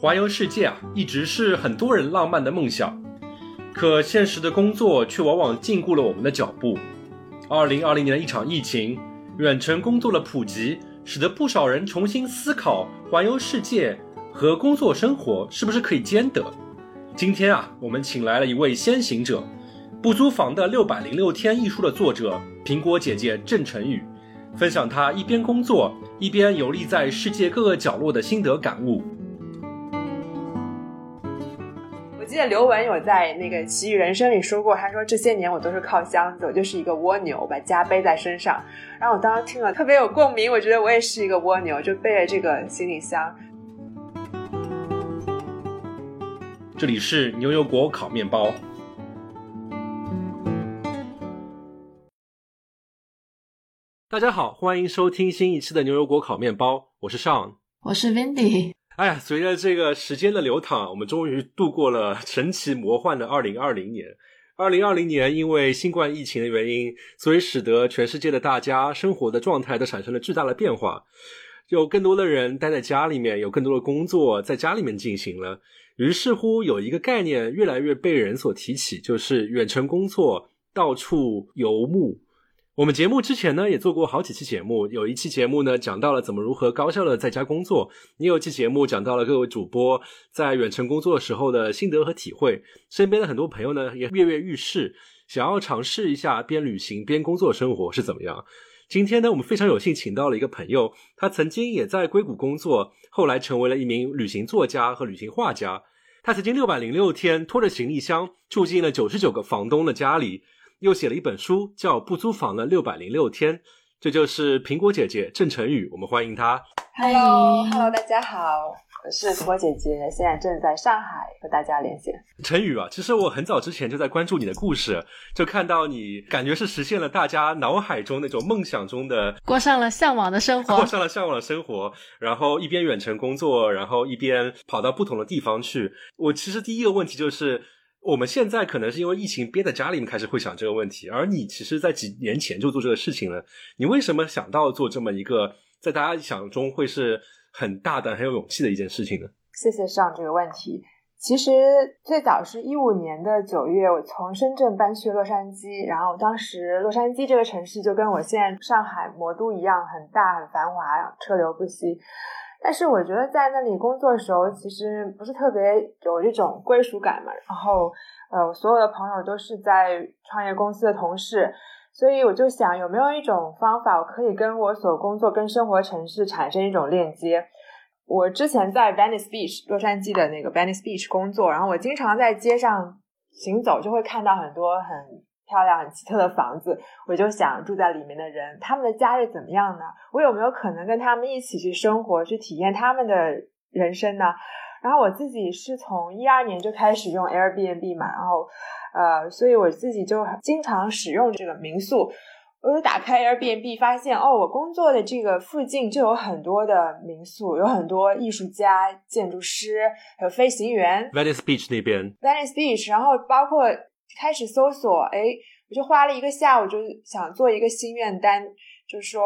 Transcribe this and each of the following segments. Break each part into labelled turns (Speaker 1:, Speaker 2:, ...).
Speaker 1: 环游世界啊，一直是很多人浪漫的梦想，可现实的工作却往往禁锢了我们的脚步。二零二零年的一场疫情，远程工作的普及，使得不少人重新思考环游世界和工作生活是不是可以兼得。今天啊，我们请来了一位先行者，不租房的六百零六天一书的作者苹果姐姐郑晨宇，分享她一边工作一边游历在世界各个角落的心得感悟。
Speaker 2: 记得刘雯有在那个《奇遇人生》里说过，她说这些年我都是靠箱子，我就是一个蜗牛，把家背在身上。然后我当时听了特别有共鸣，我觉得我也是一个蜗牛，就背着这个行李箱。
Speaker 1: 这里是牛油果烤面包。大家好，欢迎收听新一期的牛油果烤面包，我是 Sean，
Speaker 3: 我是 Wendy。
Speaker 1: 哎呀，随着这个时间的流淌，我们终于度过了神奇魔幻的二零二零年。二零二零年因为新冠疫情的原因，所以使得全世界的大家生活的状态都产生了巨大的变化。有更多的人待在家里面，有更多的工作在家里面进行了。于是乎，有一个概念越来越被人所提起，就是远程工作，到处游牧。我们节目之前呢也做过好几期节目，有一期节目呢讲到了怎么如何高效的在家工作，也有一期节目讲到了各位主播在远程工作时候的心得和体会。身边的很多朋友呢也跃跃欲试，想要尝试一下边旅行边工作生活是怎么样。今天呢我们非常有幸请到了一个朋友，他曾经也在硅谷工作，后来成为了一名旅行作家和旅行画家。他曾经六百零六天拖着行李箱住进了九十九个房东的家里。又写了一本书，叫《不租房的六百零六天》，这就是苹果姐姐郑晨宇，我们欢迎她。
Speaker 2: Hello，Hello，大家好，我是苹果姐姐，现在正在上海和大家连线。
Speaker 1: 晨宇啊，其实我很早之前就在关注你的故事，就看到你感觉是实现了大家脑海中那种梦想中的，
Speaker 3: 过上了向往的生活，
Speaker 1: 过上了向往的生活，然后一边远程工作，然后一边跑到不同的地方去。我其实第一个问题就是。我们现在可能是因为疫情憋在家里面开始会想这个问题，而你其实，在几年前就做这个事情了。你为什么想到做这么一个在大家想中会是很大胆、很有勇气的一件事情呢？
Speaker 2: 谢谢上这个问题。其实最早是一五年的九月，我从深圳搬去洛杉矶，然后当时洛杉矶这个城市就跟我现在上海魔都一样，很大、很繁华，车流不息。但是我觉得在那里工作的时候，其实不是特别有一种归属感嘛。然后，呃，我所有的朋友都是在创业公司的同事，所以我就想，有没有一种方法，我可以跟我所工作、跟生活城市产生一种链接？我之前在 Venice Beach 洛杉矶的那个 Venice Beach 工作，然后我经常在街上行走，就会看到很多很。漂亮、很奇特的房子，我就想住在里面的人，他们的家是怎么样呢？我有没有可能跟他们一起去生活，去体验他们的人生呢？然后我自己是从一二年就开始用 Airbnb 嘛，然后呃，所以我自己就经常使用这个民宿。我就打开 Airbnb，发现哦，我工作的这个附近就有很多的民宿，有很多艺术家、建筑师，还有飞行员。
Speaker 1: Venice Beach 那边
Speaker 2: ，Venice Beach，然后包括。开始搜索，哎，我就花了一个下午，就想做一个心愿单，就说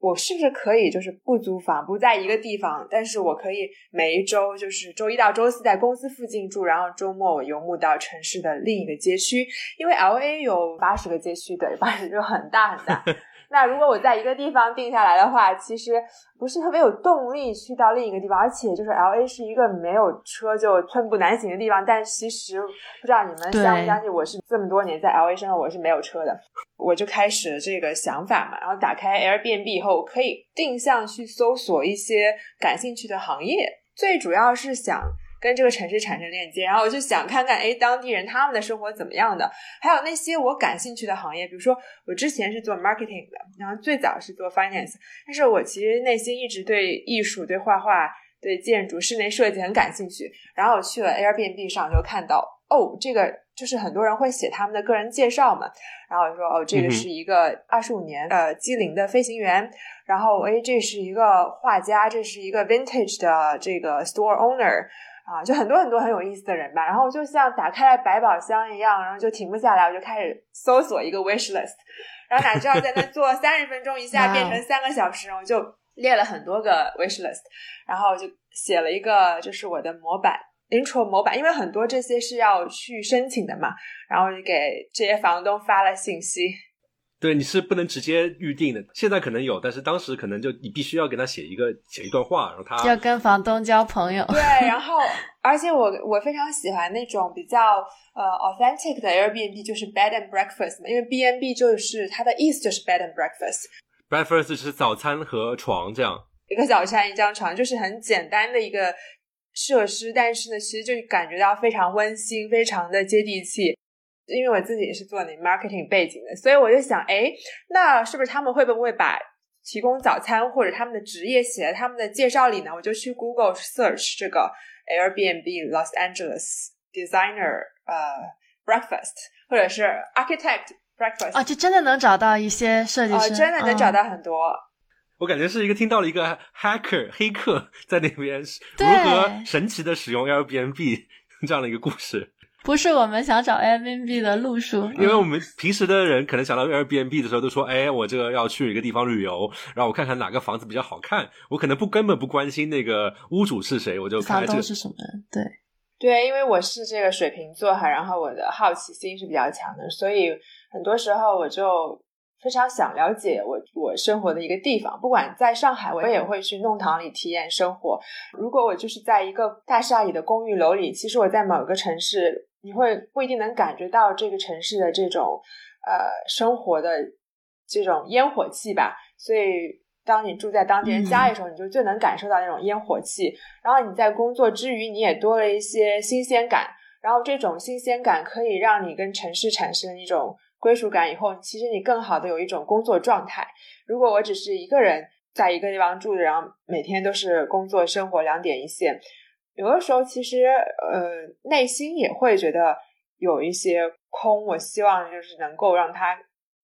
Speaker 2: 我是不是可以，就是不租房，不在一个地方，但是我可以每一周，就是周一到周四在公司附近住，然后周末我游牧到城市的另一个街区，因为 L A 有八十个街区，对，八十就很大很大。那如果我在一个地方定下来的话，其实不是特别有动力去到另一个地方，而且就是 L A 是一个没有车就寸步难行的地方。但其实不知道你们相不相信，我是这么多年在 L A 生活，我是没有车的。我就开始了这个想法嘛，然后打开 Airbnb 以后，可以定向去搜索一些感兴趣的行业，最主要是想。跟这个城市产生链接，然后我就想看看，哎，当地人他们的生活怎么样的？还有那些我感兴趣的行业，比如说我之前是做 marketing 的，然后最早是做 finance，但是我其实内心一直对艺术、对画画、对建筑、室内设计很感兴趣。然后我去了 Airbnb 上就看到，哦，这个就是很多人会写他们的个人介绍嘛。然后我说，哦，这个是一个二十五年呃机龄的飞行员。然后，哎，这是一个画家，这是一个 vintage 的这个 store owner。啊，就很多很多很有意思的人吧，然后就像打开了百宝箱一样，然后就停不下来，我就开始搜索一个 wish list，然后哪知道在那坐三十分钟，一下变成三个小时，我就列了很多个 wish list，然后就写了一个就是我的模板 intro 模板，因为很多这些是要去申请的嘛，然后就给这些房东发了信息。
Speaker 1: 对，你是不能直接预定的。现在可能有，但是当时可能就你必须要给他写一个写一段话，然后他
Speaker 3: 要跟房东交朋友。
Speaker 2: 对，然后而且我我非常喜欢那种比较呃 authentic 的 Airbnb，就是 bed and breakfast 嘛，因为 B N B 就是它的意思就是 bed and breakfast。
Speaker 1: breakfast 是早餐和床这样，
Speaker 2: 一个早餐一张床，就是很简单的一个设施，但是呢，其实就感觉到非常温馨，非常的接地气。因为我自己也是做那 marketing 背景的，所以我就想，哎，那是不是他们会不会把提供早餐或者他们的职业写在他们的介绍里呢？我就去 Google search 这个 Airbnb Los Angeles designer 呃 breakfast 或者是 architect breakfast
Speaker 3: 啊，就真的能找到一些设计师，
Speaker 2: 真的能找到很多。
Speaker 1: 我感觉是一个听到了一个 hacker 黑客在那边如何神奇的使用 Airbnb 这样的一个故事。
Speaker 3: 不是我们想找 Airbnb 的路数，
Speaker 1: 因为我们平时的人可能想到 Airbnb 的时候都说，哎，我这个要去一个地方旅游，然后我看看哪个房子比较好看，我可能不根本不关心那个屋主是谁，我就
Speaker 3: 房东是什么？对
Speaker 2: 对，因为我是这个水瓶座哈，然后我的好奇心是比较强的，所以很多时候我就非常想了解我我生活的一个地方，不管在上海，我也会去弄堂里体验生活。如果我就是在一个大厦里的公寓楼里，其实我在某个城市。你会不一定能感觉到这个城市的这种呃生活的这种烟火气吧，所以当你住在当地人家里的时候，你就最能感受到那种烟火气。然后你在工作之余，你也多了一些新鲜感。然后这种新鲜感可以让你跟城市产生一种归属感，以后其实你更好的有一种工作状态。如果我只是一个人在一个地方住着，然后每天都是工作生活两点一线。有的时候，其实呃，内心也会觉得有一些空。我希望就是能够让它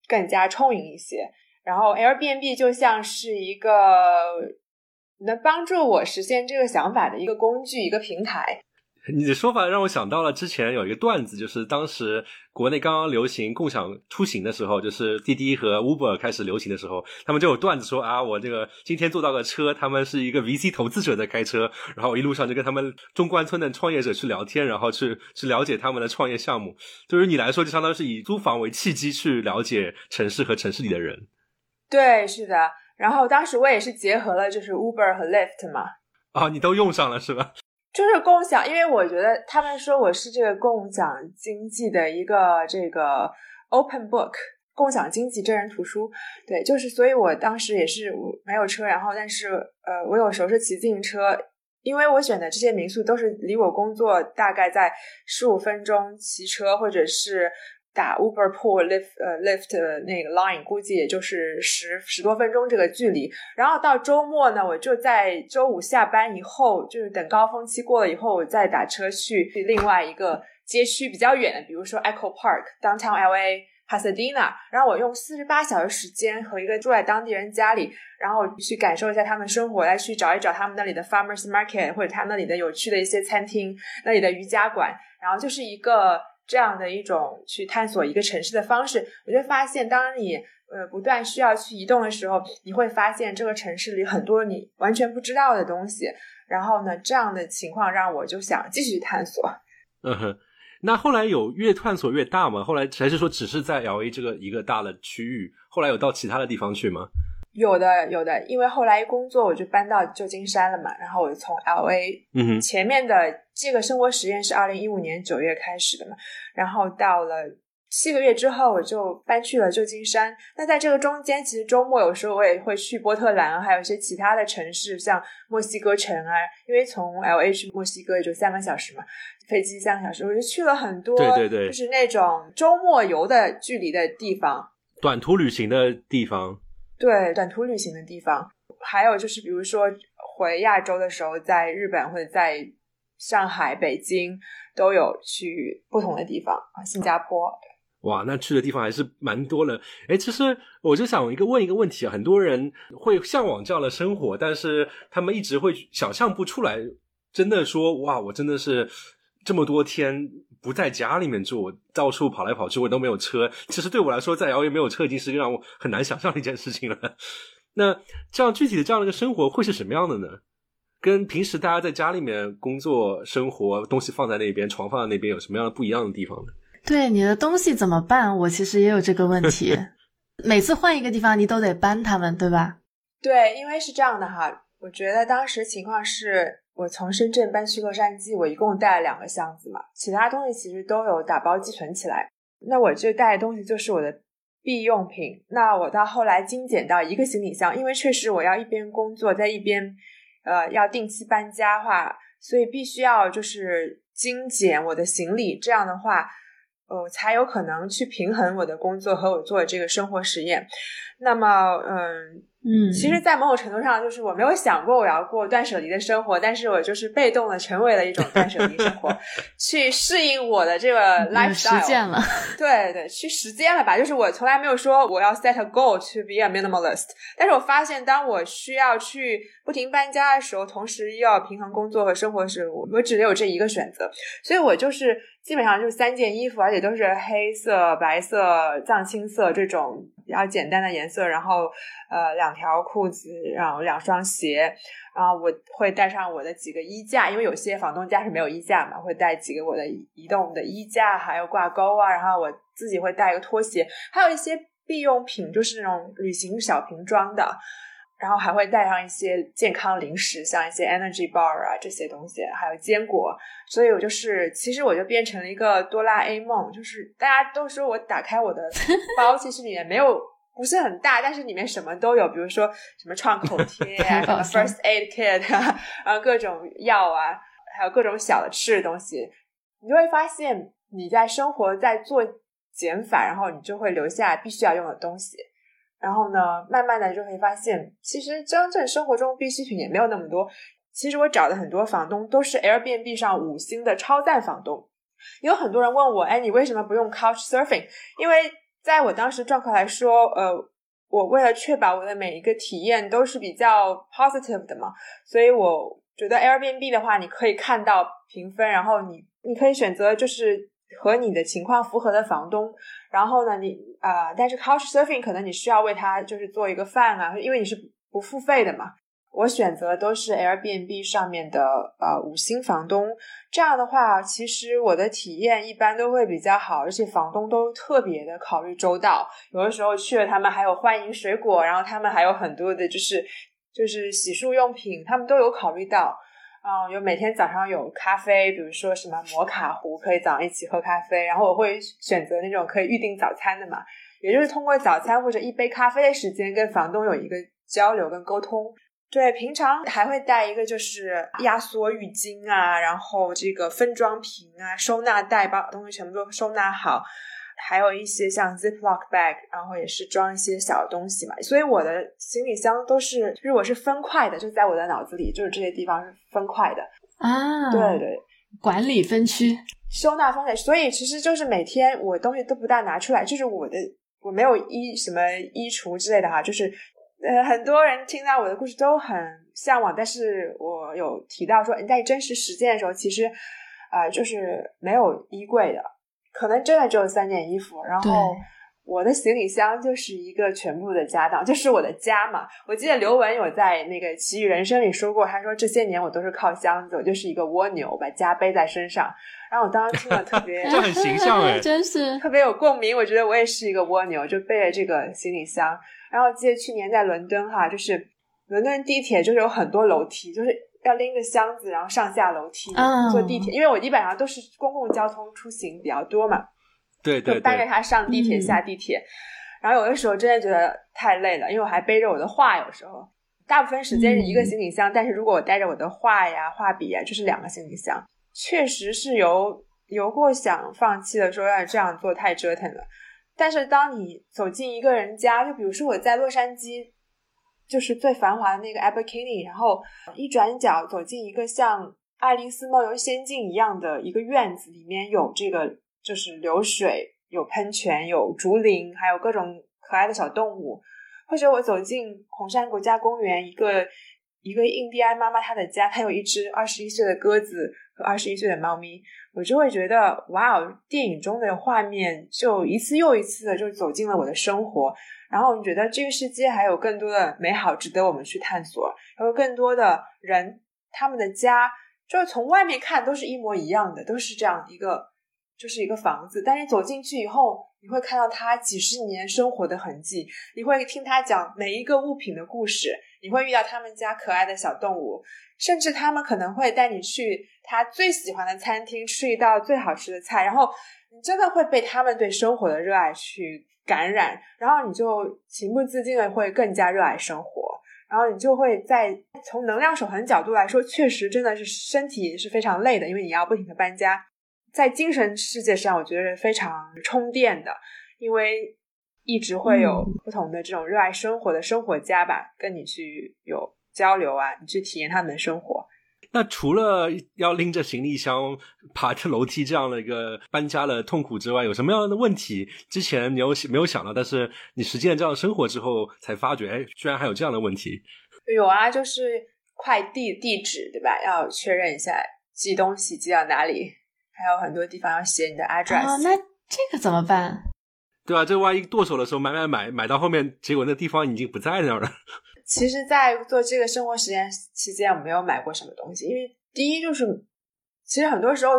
Speaker 2: 更加充盈一些。然后，Airbnb 就像是一个能帮助我实现这个想法的一个工具，一个平台。
Speaker 1: 你的说法让我想到了之前有一个段子，就是当时国内刚刚流行共享出行的时候，就是滴滴和 Uber 开始流行的时候，他们就有段子说啊，我这个今天坐到个车，他们是一个 VC 投资者在开车，然后我一路上就跟他们中关村的创业者去聊天，然后去去了解他们的创业项目。对于你来说，就相当于是以租房为契机去了解城市和城市里的人。
Speaker 2: 对，是的。然后当时我也是结合了就是 Uber 和 Lyft 嘛。
Speaker 1: 啊，你都用上了是吧？
Speaker 2: 就是共享，因为我觉得他们说我是这个共享经济的一个这个 open book，共享经济真人图书。对，就是所以我当时也是没有车，然后但是呃，我有时候是骑自行车，因为我选的这些民宿都是离我工作大概在十五分钟骑车，或者是。打 Uber Pool Lift 呃 Lift 那个 Line 估计也就是十十多分钟这个距离，然后到周末呢，我就在周五下班以后，就是等高峰期过了以后，我再打车去另外一个街区比较远的，比如说 Echo Park Downtown LA Pasadena，然后我用四十八小时时间和一个住在当地人家里，然后去感受一下他们生活，来去找一找他们那里的 Farmers Market 或者他们那里的有趣的一些餐厅，那里的瑜伽馆，然后就是一个。这样的一种去探索一个城市的方式，我就发现，当你呃不断需要去移动的时候，你会发现这个城市里很多你完全不知道的东西。然后呢，这样的情况让我就想继续探索。
Speaker 1: 嗯哼，那后来有越探索越大吗？后来还是说只是在 L A 这个一个大的区域？后来有到其他的地方去吗？
Speaker 2: 有的，有的，因为后来工作我就搬到旧金山了嘛，然后我就从 L A，
Speaker 1: 嗯
Speaker 2: 前面的这个生活实验是二零一五年九月开始的嘛，然后到了七个月之后我就搬去了旧金山。那在这个中间，其实周末有时候我也会去波特兰，还有一些其他的城市，像墨西哥城啊，因为从 L A 去墨西哥也就三个小时嘛，飞机三个小时，我就去了很多，
Speaker 1: 对对对，
Speaker 2: 就是那种周末游的距离的地方，
Speaker 1: 短途旅行的地方。
Speaker 2: 对短途旅行的地方，还有就是，比如说回亚洲的时候，在日本或者在上海、北京都有去不同的地方啊，新加坡。
Speaker 1: 哇，那去的地方还是蛮多的。哎，其实我就想一个问一个问题啊，很多人会向往这样的生活，但是他们一直会想象不出来，真的说哇，我真的是这么多天。不在家里面住，到处跑来跑去，我都没有车。其实对我来说，在 L A 没有车已经是让我很难想象的一件事情了。那这样具体的这样的一个生活会是什么样的呢？跟平时大家在家里面工作、生活，东西放在那边，床放在那边，有什么样的不一样的地方呢？
Speaker 3: 对你的东西怎么办？我其实也有这个问题。每次换一个地方，你都得搬他们，对吧？
Speaker 2: 对，因为是这样的哈。我觉得当时情况是我从深圳搬去洛杉矶，我一共带了两个箱子嘛，其他东西其实都有打包寄存起来。那我这带的东西就是我的必用品。那我到后来精简到一个行李箱，因为确实我要一边工作在一边，呃，要定期搬家的话，所以必须要就是精简我的行李。这样的话。呃，才有可能去平衡我的工作和我做的这个生活实验。那么，嗯。
Speaker 3: 嗯，
Speaker 2: 其实，在某种程度上，就是我没有想过我要过断舍离的生活，但是我就是被动的成为了一种断舍离生活，去适应我的这个 lifestyle。
Speaker 3: 实践了，
Speaker 2: 对对，去实践了吧。就是我从来没有说我要 set a goal to be a minimalist，但是我发现，当我需要去不停搬家的时候，同时又要平衡工作和生活时，我我只有这一个选择，所以我就是基本上就是三件衣服，而且都是黑色、白色、藏青色这种。比较简单的颜色，然后呃两条裤子，然后两双鞋，然后我会带上我的几个衣架，因为有些房东家是没有衣架嘛，会带几个我的移动的衣架，还有挂钩啊，然后我自己会带一个拖鞋，还有一些必用品，就是那种旅行小瓶装的。然后还会带上一些健康零食，像一些 energy bar 啊这些东西，还有坚果。所以我就是，其实我就变成了一个哆啦 A 梦，就是大家都说我打开我的 包，其实里面没有不是很大，但是里面什么都有，比如说什么创口贴啊，什么 first aid kit 啊，然后各种药啊，还有各种小的吃的东西。你就会发现你在生活在做减法，然后你就会留下必须要用的东西。然后呢，慢慢的就会发现，其实真正生活中必需品也没有那么多。其实我找的很多房东都是 Airbnb 上五星的超赞房东。有很多人问我，哎，你为什么不用 Couch Surfing？因为在我当时状况来说，呃，我为了确保我的每一个体验都是比较 positive 的嘛，所以我觉得 Airbnb 的话，你可以看到评分，然后你你可以选择就是。和你的情况符合的房东，然后呢，你啊，但是 Couch Surfing 可能你需要为他就是做一个饭啊，因为你是不付费的嘛。我选择都是 Airbnb 上面的呃五星房东，这样的话，其实我的体验一般都会比较好，而且房东都特别的考虑周到。有的时候去了，他们还有欢迎水果，然后他们还有很多的就是就是洗漱用品，他们都有考虑到。嗯，有每天早上有咖啡，比如说什么摩卡壶，可以早上一起喝咖啡。然后我会选择那种可以预定早餐的嘛，也就是通过早餐或者一杯咖啡的时间跟房东有一个交流跟沟通。对，平常还会带一个就是压缩浴巾啊，然后这个分装瓶啊，收纳袋把东西全部都收纳好。还有一些像 Ziploc bag，然后也是装一些小东西嘛，所以我的行李箱都是，就是我是分块的，就在我的脑子里，就是这些地方是分块的
Speaker 3: 啊。
Speaker 2: 对对，
Speaker 3: 管理分区，
Speaker 2: 收纳分类，所以其实就是每天我东西都不大拿出来，就是我的我没有衣什么衣橱之类的哈，就是呃很多人听到我的故事都很向往，但是我有提到说你在真实实践的时候，其实啊就是没有衣柜的。可能真的只有三件衣服，然后我的行李箱就是一个全部的家当，就是我的家嘛。我记得刘雯有在那个《奇遇人生》里说过，他说这些年我都是靠箱子，我就是一个蜗牛，把家背在身上。然后我当时听了特别，
Speaker 1: 就很形象哎，
Speaker 3: 真是
Speaker 2: 特别有共鸣。我觉得我也是一个蜗牛，就背着这个行李箱。然后记得去年在伦敦哈，就是伦敦地铁就是有很多楼梯，就是。要拎个箱子，然后上下楼梯，坐地铁，因为我基本上都是公共交通出行比较多嘛，
Speaker 1: 对对，
Speaker 2: 搬着它上地铁下地铁，然后有的时候真的觉得太累了，因为我还背着我的画，有时候。大部分时间是一个行李箱，但是如果我带着我的画呀、画笔呀，就是两个行李箱，确实是有有过想放弃的，说要这样做太折腾了。但是当你走进一个人家，就比如说我在洛杉矶。就是最繁华的那个 a b e r k i n i 然后一转角走进一个像《爱丽丝梦游仙境》一样的一个院子，里面有这个就是流水、有喷泉、有竹林，还有各种可爱的小动物。或者我走进红山国家公园，一个一个印第安妈妈她的家，她有一只二十一岁的鸽子和二十一岁的猫咪，我就会觉得哇哦，电影中的画面就一次又一次的就走进了我的生活。然后你觉得这个世界还有更多的美好值得我们去探索，还有更多的人，他们的家就是从外面看都是一模一样的，都是这样一个，就是一个房子。但是走进去以后，你会看到他几十年生活的痕迹，你会听他讲每一个物品的故事，你会遇到他们家可爱的小动物，甚至他们可能会带你去他最喜欢的餐厅吃一道最好吃的菜，然后你真的会被他们对生活的热爱去。感染，然后你就情不自禁的会更加热爱生活，然后你就会在从能量守恒角度来说，确实真的是身体是非常累的，因为你要不停的搬家。在精神世界上，我觉得是非常充电的，因为一直会有不同的这种热爱生活的生活家吧，跟你去有交流啊，你去体验他们的生活。
Speaker 1: 那除了要拎着行李箱爬着楼梯这样的一个搬家的痛苦之外，有什么样的问题之前你有没有想到？但是你实践这样的生活之后才发觉，哎，居然还有这样的问题。
Speaker 2: 有啊，就是快递地址对吧？要确认一下寄东西寄到哪里，还有很多地方要写你的 address。
Speaker 3: 哦，那这个怎么办？
Speaker 1: 对啊，这万一剁手的时候买买买买到后面，结果那地方已经不在那儿了。
Speaker 2: 其实，在做这个生活实验期间，我没有买过什么东西，因为第一就是，其实很多时候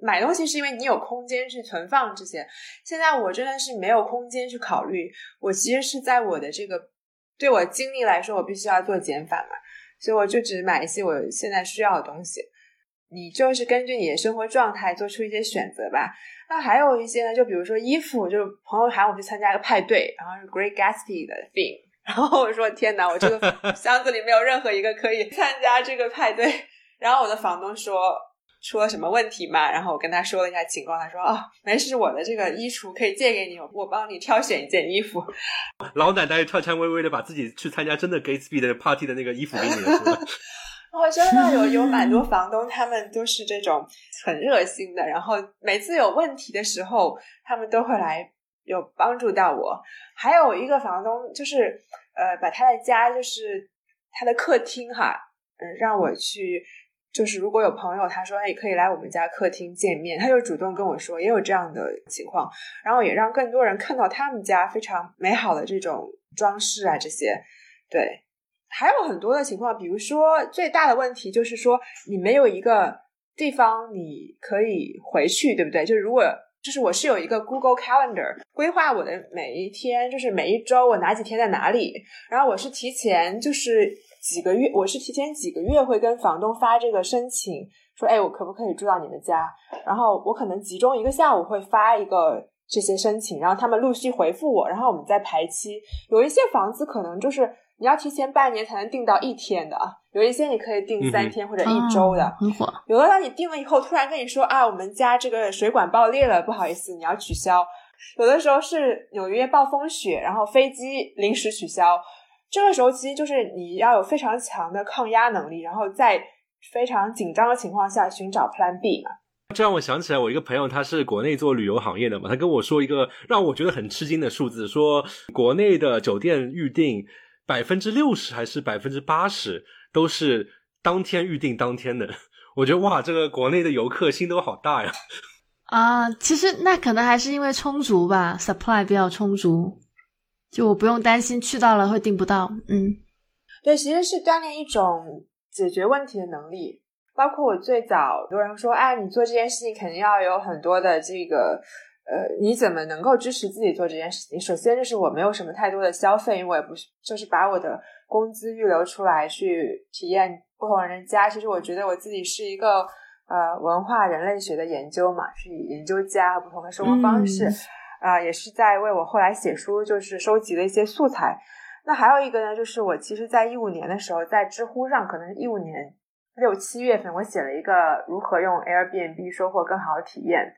Speaker 2: 买东西是因为你有空间去存放这些。现在我真的是没有空间去考虑，我其实是在我的这个对我精力来说，我必须要做减法嘛，所以我就只买一些我现在需要的东西。你就是根据你的生活状态做出一些选择吧。那还有一些呢，就比如说衣服，就是朋友喊我去参加一个派对，然后是 Great Gatsby 的 theme。然后我说：“天哪，我这个 箱子里没有任何一个可以参加这个派对。”然后我的房东说：“出了什么问题嘛？”然后我跟他说了一下情况，他说：“哦，没事，我的这个衣橱可以借给你，我帮你挑选一件衣服。”
Speaker 1: 老奶奶颤颤巍巍的把自己去参加真的 Gatsby 的 party 的那个衣服给你了。
Speaker 2: 哦，真的有有蛮多房东，他们都是这种很热心的，然后每次有问题的时候，他们都会来。有帮助到我，还有一个房东就是，呃，把他的家就是他的客厅哈，嗯，让我去，就是如果有朋友他说哎可以来我们家客厅见面，他就主动跟我说也有这样的情况，然后也让更多人看到他们家非常美好的这种装饰啊这些，对，还有很多的情况，比如说最大的问题就是说你没有一个地方你可以回去，对不对？就是如果。就是我是有一个 Google Calendar 规划我的每一天，就是每一周我哪几天在哪里。然后我是提前就是几个月，我是提前几个月会跟房东发这个申请，说哎，我可不可以住到你们家？然后我可能集中一个下午会发一个这些申请，然后他们陆续回复我，然后我们再排期。有一些房子可能就是你要提前半年才能订到一天的。有一些你可以订三天或者一周的，
Speaker 3: 很火。
Speaker 2: 有的当你订了以后，突然跟你说啊，我们家这个水管爆裂了，不好意思，你要取消。有的时候是纽约暴风雪，然后飞机临时取消。这个时候其实就是你要有非常强的抗压能力，然后在非常紧张的情况下寻找 Plan B 嘛。
Speaker 1: 这让我想起来，我一个朋友他是国内做旅游行业的嘛，他跟我说一个让我觉得很吃惊的数字，说国内的酒店预订百分之六十还是百分之八十。都是当天预定当天的，我觉得哇，这个国内的游客心都好大呀！
Speaker 3: 啊，其实那可能还是因为充足吧，supply 比较充足，就我不用担心去到了会订不到。嗯，
Speaker 2: 对，其实是锻炼一种解决问题的能力。包括我最早，很多人说，哎，你做这件事情肯定要有很多的这个。呃，你怎么能够支持自己做这件事情？首先就是我没有什么太多的消费，因为我也不是就是把我的工资预留出来去体验不同人的家。其实我觉得我自己是一个呃文化人类学的研究嘛，是以研究家和不同的生活方式啊，也是在为我后来写书就是收集了一些素材。那还有一个呢，就是我其实在一五年的时候在知乎上，可能是一五年六七月份，我写了一个如何用 Airbnb 收获更好的体验。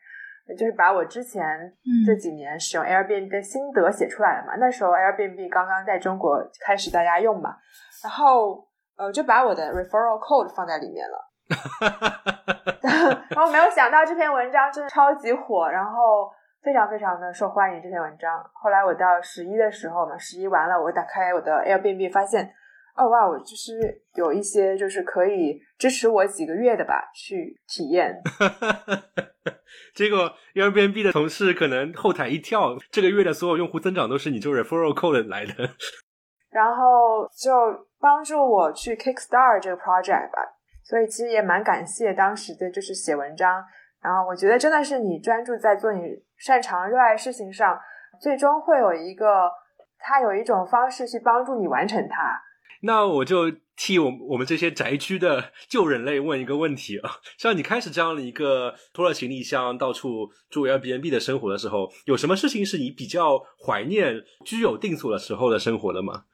Speaker 2: 就是把我之前这几年使用 Airbnb 的心得写出来了嘛。那时候 Airbnb 刚刚在中国开始大家用嘛，然后呃就把我的 referral code 放在里面了。然后没有想到这篇文章真的超级火，然后非常非常的受欢迎。这篇文章后来我到十一的时候嘛，十一完了，我打开我的 Airbnb 发现哦哇，我就是有一些就是可以支持我几个月的吧，去体验。
Speaker 1: 结果 Airbnb 的同事可能后台一跳，这个月的所有用户增长都是你这 referral code 来的。
Speaker 2: 然后就帮助我去 Kickstart 这个 project 吧，所以其实也蛮感谢当时的就是写文章。然后我觉得真的是你专注在做你擅长、热爱事情上，最终会有一个，它有一种方式去帮助你完成它。
Speaker 1: 那我就替我我们这些宅居的旧人类问一个问题啊，像你开始这样的一个拖了行李箱到处住 Airbnb 的生活的时候，有什么事情是你比较怀念居有定所的时候的生活的吗？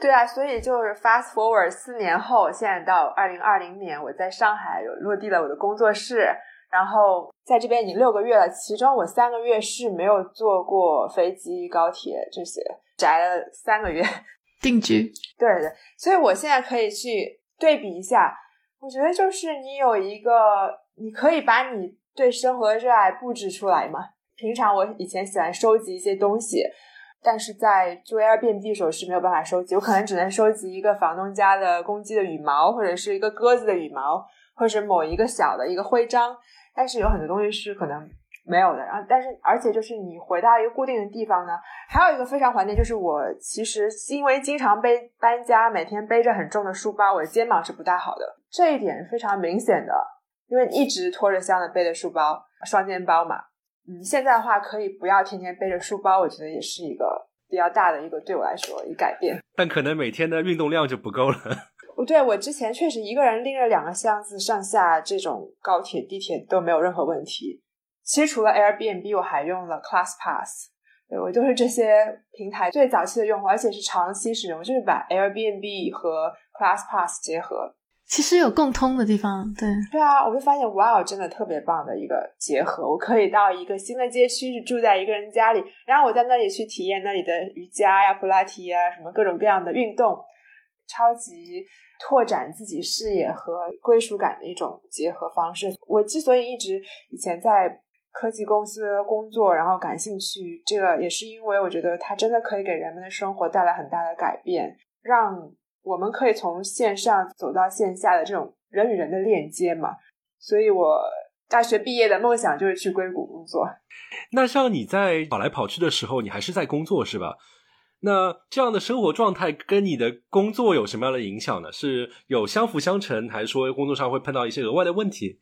Speaker 2: 对啊，所以就是 fast forward 四年后，现在到二零二零年，我在上海有落地了我的工作室，然后在这边已经六个月了，其中我三个月是没有坐过飞机、高铁这些，宅了三个月。
Speaker 3: 定居，
Speaker 2: 对对，所以我现在可以去对比一下。我觉得就是你有一个，你可以把你对生活的热爱布置出来嘛。平常我以前喜欢收集一些东西，但是在做 Airbnb 的时候是没有办法收集，我可能只能收集一个房东家的公鸡的羽毛，或者是一个鸽子的羽毛，或者某一个小的一个徽章。但是有很多东西是可能。没有的，然后但是而且就是你回到一个固定的地方呢，还有一个非常怀念，就是我其实因为经常背搬家，每天背着很重的书包，我的肩膀是不大好的，这一点非常明显的，因为一直拖着箱子背着书包，双肩包嘛。嗯，现在的话可以不要天天背着书包，我觉得也是一个比较大的一个对我来说一改变。
Speaker 1: 但可能每天的运动量就不够了。
Speaker 2: 不 对，我之前确实一个人拎着两个箱子上下这种高铁、地铁都没有任何问题。其实除了 Airbnb，我还用了 ClassPass，对我都是这些平台最早期的用户，而且是长期使用，就是把 Airbnb 和 ClassPass 结合。
Speaker 3: 其实有共通的地方，对
Speaker 2: 对啊，我就发现哇，真的特别棒的一个结合。我可以到一个新的街区去住在一个人家里，然后我在那里去体验那里的瑜伽呀、普拉提呀，什么各种各样的运动，超级。拓展自己视野和归属感的一种结合方式。我之所以一直以前在科技公司工作，然后感兴趣，这个也是因为我觉得它真的可以给人们的生活带来很大的改变，让我们可以从线上走到线下的这种人与人的链接嘛。所以我大学毕业的梦想就是去硅谷工作。
Speaker 1: 那像你在跑来跑去的时候，你还是在工作是吧？那这样的生活状态跟你的工作有什么样的影响呢？是有相辅相成，还是说工作上会碰到一些额外的问题？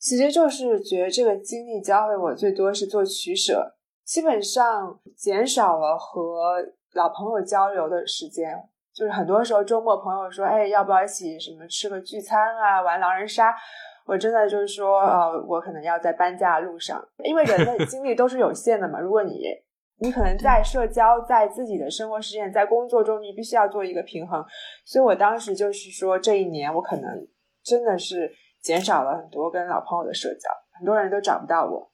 Speaker 2: 其实就是觉得这个经历教会我最多是做取舍，基本上减少了和老朋友交流的时间。就是很多时候周末朋友说：“哎，要不要一起什么吃个聚餐啊，玩狼人杀？”我真的就是说，呃，我可能要在搬家的路上，因为人的精力都是有限的嘛。如果你你可能在社交，在自己的生活实验，在工作中，你必须要做一个平衡。所以我当时就是说，这一年我可能真的是减少了很多跟老朋友的社交，很多人都找不到我。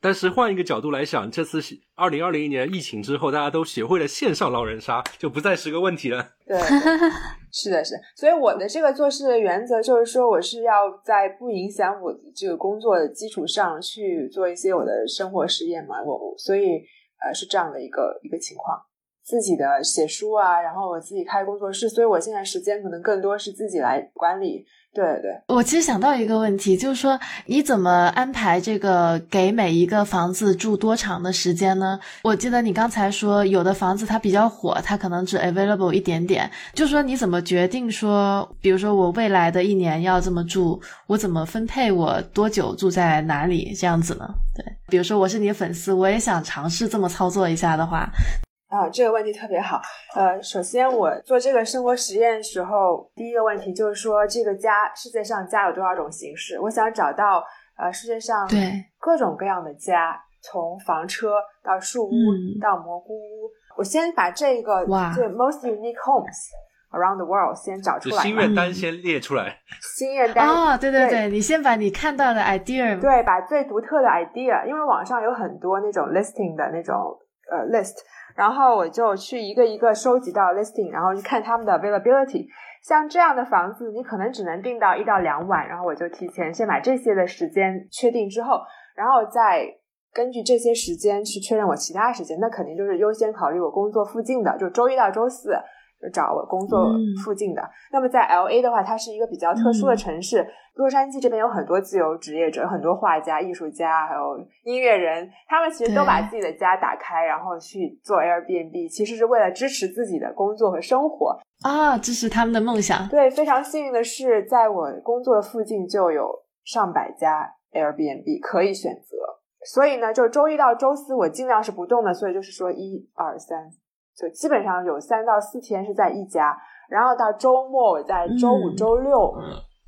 Speaker 1: 但是换一个角度来想，这次二零二零年疫情之后，大家都学会了线上狼人杀，就不再是个问题了。
Speaker 2: 对，是的，是。所以我的这个做事的原则就是说，我是要在不影响我这个工作的基础上去做一些我的生活实验嘛。我所以。呃，是这样的一个一个情况，自己的写书啊，然后我自己开工作室，所以我现在时间可能更多是自己来管理。对对，
Speaker 3: 我其实想到一个问题，就是说你怎么安排这个给每一个房子住多长的时间呢？我记得你刚才说有的房子它比较火，它可能只 available 一点点，就说你怎么决定说，比如说我未来的一年要这么住，我怎么分配我多久住在哪里这样子呢？对，比如说我是你的粉丝，我也想尝试这么操作一下的话。
Speaker 2: 啊，这个问题特别好。呃，首先我做这个生活实验时候，第一个问题就是说，这个家世界上家有多少种形式？我想找到呃世界上
Speaker 3: 对
Speaker 2: 各种各样的家，从房车到树屋到蘑菇屋。我先把这个最 most unique homes around the world 先找出来，
Speaker 1: 心愿单先列出来。
Speaker 2: 心愿单
Speaker 3: 哦，对对对，你先把你看到的 idea，
Speaker 2: 对，把最独特的 idea，因为网上有很多那种 listing 的那种呃 list。然后我就去一个一个收集到 listing，然后去看他们的 availability。像这样的房子，你可能只能订到一到两晚，然后我就提前先把这些的时间确定之后，然后再根据这些时间去确认我其他时间。那肯定就是优先考虑我工作附近的，就周一到周四找我工作附近的。那么在 L A 的话，它是一个比较特殊的城市。洛杉矶这边有很多自由职业者，很多画家、艺术家，还有音乐人，他们其实都把自己的家打开，然后去做 Airbnb，其实是为了支持自己的工作和生活
Speaker 3: 啊，支持他们的梦想。
Speaker 2: 对，非常幸运的是，在我工作的附近就有上百家 Airbnb 可以选择，所以呢，就周一到周四我尽量是不动的，所以就是说一二三。就基本上有三到四天是在一家，然后到周末我在周五、周六，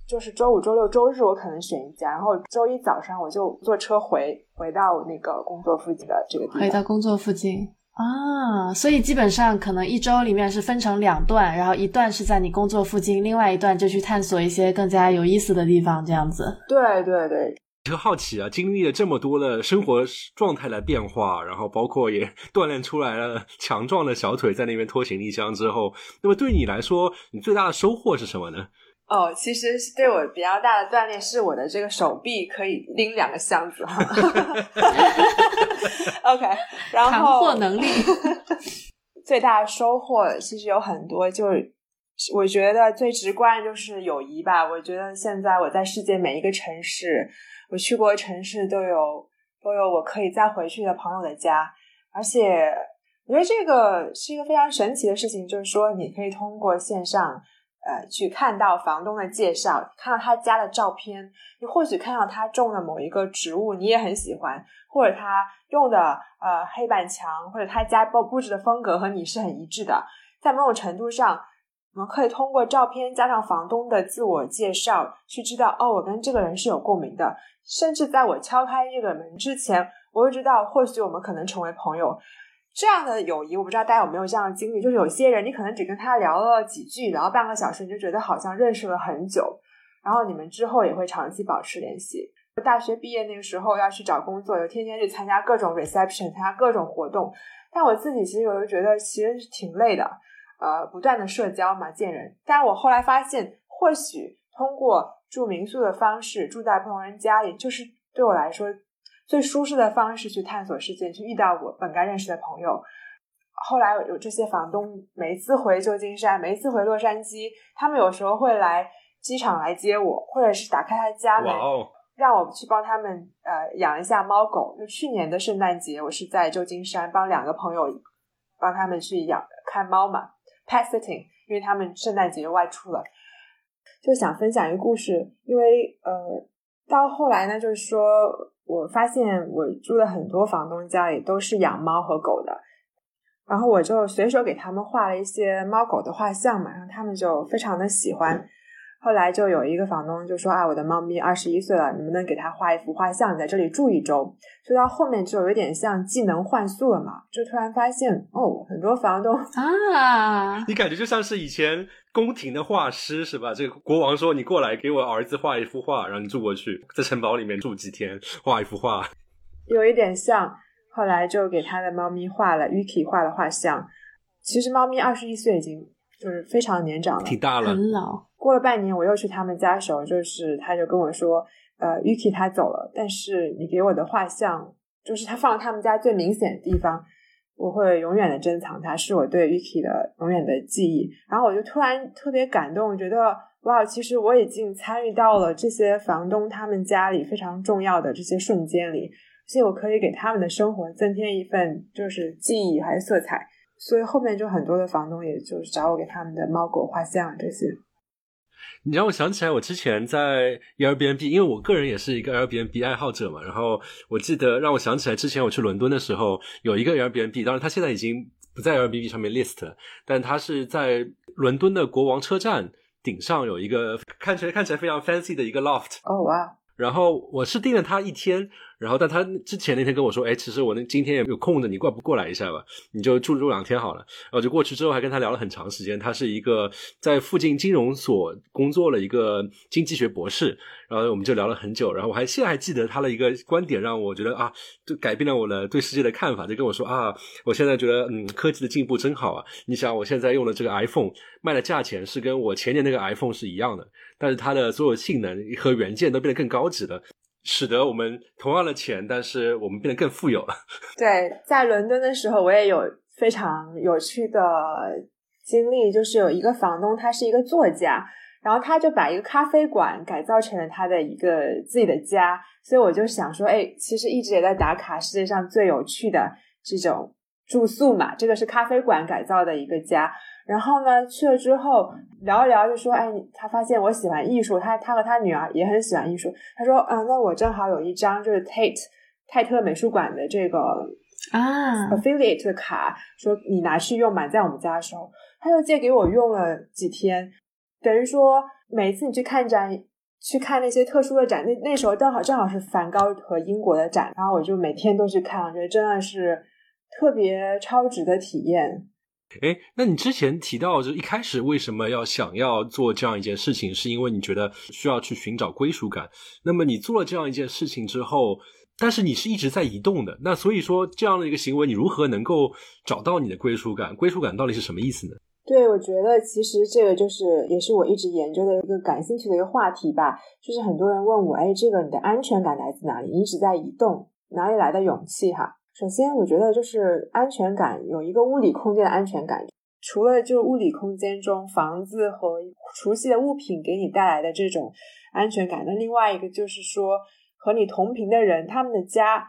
Speaker 2: 就是周五、周六、周日我可能选一家，然后周一早上我就坐车回回到那个工作附近的这个地方。
Speaker 3: 回到工作附近啊，所以基本上可能一周里面是分成两段，然后一段是在你工作附近，另外一段就去探索一些更加有意思的地方，这样子。
Speaker 2: 对对对。
Speaker 1: 就好奇啊，经历了这么多的生活状态的变化，然后包括也 锻炼出来了强壮的小腿，在那边拖行李箱之后，那么对你来说，你最大的收获是什么呢？
Speaker 2: 哦，其实对我比较大的锻炼是我的这个手臂可以拎两个箱子哈。OK，然后
Speaker 3: 扛货能力
Speaker 2: 最大的收获其实有很多，就是我觉得最直观就是友谊吧。我觉得现在我在世界每一个城市。我去过城市都有都有我可以再回去的朋友的家，而且我觉得这个是一个非常神奇的事情，就是说你可以通过线上呃去看到房东的介绍，看到他家的照片，你或许看到他种的某一个植物你也很喜欢，或者他用的呃黑板墙或者他家布布置的风格和你是很一致的，在某种程度上。我们可以通过照片加上房东的自我介绍，去知道哦，我跟这个人是有共鸣的。甚至在我敲开这个门之前，我会知道，或许我们可能成为朋友。这样的友谊，我不知道大家有没有这样的经历，就是有些人你可能只跟他聊了几句，聊了半个小时，你就觉得好像认识了很久，然后你们之后也会长期保持联系。大学毕业那个时候要去找工作，就天天去参加各种 reception，参加各种活动。但我自己其实有时候觉得其实是挺累的。呃，不断的社交嘛，见人。但我后来发现，或许通过住民宿的方式，住在不同人家里，就是对我来说最舒适的方式去探索世界，去遇到我本该认识的朋友。后来有这些房东，每一次回旧金山，每一次回洛杉矶，他们有时候会来机场来接我，或者是打开他的家门，让我去帮他们呃养一下猫狗。就去年的圣诞节，我是在旧金山帮两个朋友帮他们去养看猫嘛。Pet sitting，因为他们圣诞节外出了，就想分享一个故事。因为呃，到后来呢，就是说我发现我住的很多房东家里都是养猫和狗的，然后我就随手给他们画了一些猫狗的画像嘛，然后他们就非常的喜欢。后来就有一个房东就说啊，我的猫咪二十一岁了，能不能给他画一幅画像，在这里住一周？就到后面就有点像技能换宿了嘛，就突然发现哦，很多房东
Speaker 3: 啊，
Speaker 1: 你感觉就像是以前宫廷的画师是吧？这个国王说你过来给我儿子画一幅画，然后你住过去，在城堡里面住几天，画一幅画，
Speaker 2: 有一点像。后来就给他的猫咪画了 Yuki 画了画像。其实猫咪二十一岁已经就是非常年长了，
Speaker 1: 挺大了，
Speaker 3: 很老。
Speaker 2: 过了半年，我又去他们家的时候，就是他就跟我说：“呃，Yuki 他走了，但是你给我的画像，就是他放他们家最明显的地方，我会永远的珍藏它，是我对 Yuki 的永远的记忆。”然后我就突然特别感动，觉得哇，其实我已经参与到了这些房东他们家里非常重要的这些瞬间里，而且我可以给他们的生活增添一份就是记忆还是色彩。所以后面就很多的房东，也就是找我给他们的猫狗画像这些。
Speaker 1: 你让我想起来，我之前在 Airbnb，因为我个人也是一个 Airbnb 爱好者嘛。然后我记得让我想起来，之前我去伦敦的时候，有一个 Airbnb，当然他现在已经不在 Airbnb 上面 list，但他是在伦敦的国王车站顶上有一个看起来看起来非常 fancy 的一个 loft。
Speaker 2: 哦哇！
Speaker 1: 然后我是订了他一天。然后，但他之前那天跟我说，哎，其实我那今天也有空的，你过不过来一下吧？你就住住两天好了。然后就过去之后，还跟他聊了很长时间。他是一个在附近金融所工作了一个经济学博士。然后我们就聊了很久。然后我还现在还记得他的一个观点，让我觉得啊，就改变了我的对世界的看法。就跟我说啊，我现在觉得嗯，科技的进步真好啊。你想，我现在用的这个 iPhone 卖的价钱是跟我前年那个 iPhone 是一样的，但是它的所有性能和元件都变得更高级了。使得我们同样的钱，但是我们变得更富有了。
Speaker 2: 对，在伦敦的时候，我也有非常有趣的经历，就是有一个房东，他是一个作家，然后他就把一个咖啡馆改造成了他的一个自己的家，所以我就想说，哎，其实一直也在打卡世界上最有趣的这种住宿嘛，这个是咖啡馆改造的一个家。然后呢，去了之后聊一聊，就说，哎，他发现我喜欢艺术，他他和他女儿也很喜欢艺术。他说，嗯，那我正好有一张就是 Tate 泰特美术馆的这个
Speaker 3: 啊
Speaker 2: affiliate 的卡，说你拿去用，吧在我们家的时候，他就借给我用了几天。等于说，每一次你去看展，去看那些特殊的展，那那时候正好正好是梵高和英国的展，然后我就每天都去看，我觉得真的是特别超值的体验。
Speaker 1: 哎，那你之前提到，就一开始为什么要想要做这样一件事情，是因为你觉得需要去寻找归属感。那么你做了这样一件事情之后，但是你是一直在移动的，那所以说这样的一个行为，你如何能够找到你的归属感？归属感到底是什么意思呢？
Speaker 2: 对，我觉得其实这个就是也是我一直研究的一个感兴趣的一个话题吧。就是很多人问我，哎，这个你的安全感来自哪里？你一直在移动，哪里来的勇气？哈。首先，我觉得就是安全感，有一个物理空间的安全感。除了就是物理空间中房子和熟悉的物品给你带来的这种安全感，那另外一个就是说和你同频的人，他们的家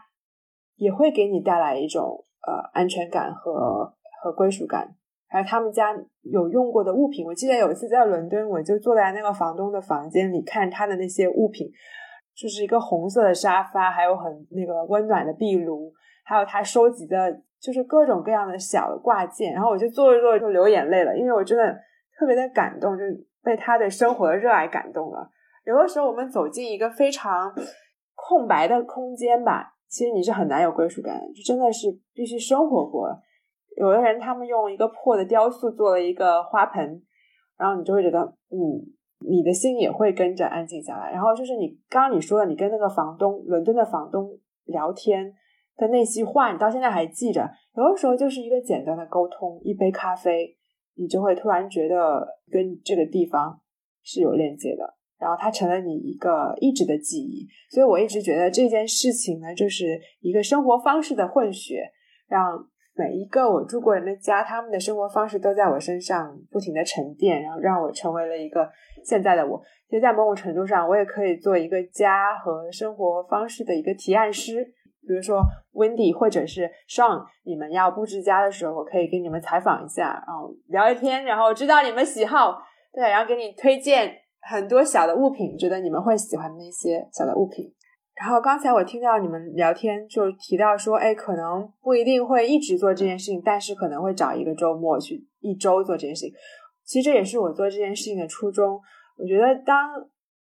Speaker 2: 也会给你带来一种呃安全感和和归属感。还有他们家有用过的物品，我记得有一次在伦敦，我就坐在那个房东的房间里看他的那些物品，就是一个红色的沙发，还有很那个温暖的壁炉。还有他收集的，就是各种各样的小的挂件，然后我就坐着坐着就流眼泪了，因为我真的特别的感动，就被他的生活的热爱感动了。有的时候我们走进一个非常空白的空间吧，其实你是很难有归属感，就真的是必须生活过。有的人他们用一个破的雕塑做了一个花盆，然后你就会觉得，嗯，你的心也会跟着安静下来。然后就是你刚刚你说的，你跟那个房东，伦敦的房东聊天。的那些话，你到现在还记着。有的时候就是一个简单的沟通，一杯咖啡，你就会突然觉得跟这个地方是有链接的，然后它成了你一个一直的记忆。所以我一直觉得这件事情呢，就是一个生活方式的混血，让每一个我住过人的家，他们的生活方式都在我身上不停的沉淀，然后让我成为了一个现在的我。其实，在某种程度上，我也可以做一个家和生活方式的一个提案师。比如说 Wendy 或者是 Sean，你们要布置家的时候，我可以跟你们采访一下，然后聊一天，然后知道你们喜好，对，然后给你推荐很多小的物品，觉得你们会喜欢的一些小的物品。然后刚才我听到你们聊天，就提到说，哎，可能不一定会一直做这件事情，但是可能会找一个周末去一周做这件事情。其实这也是我做这件事情的初衷。我觉得当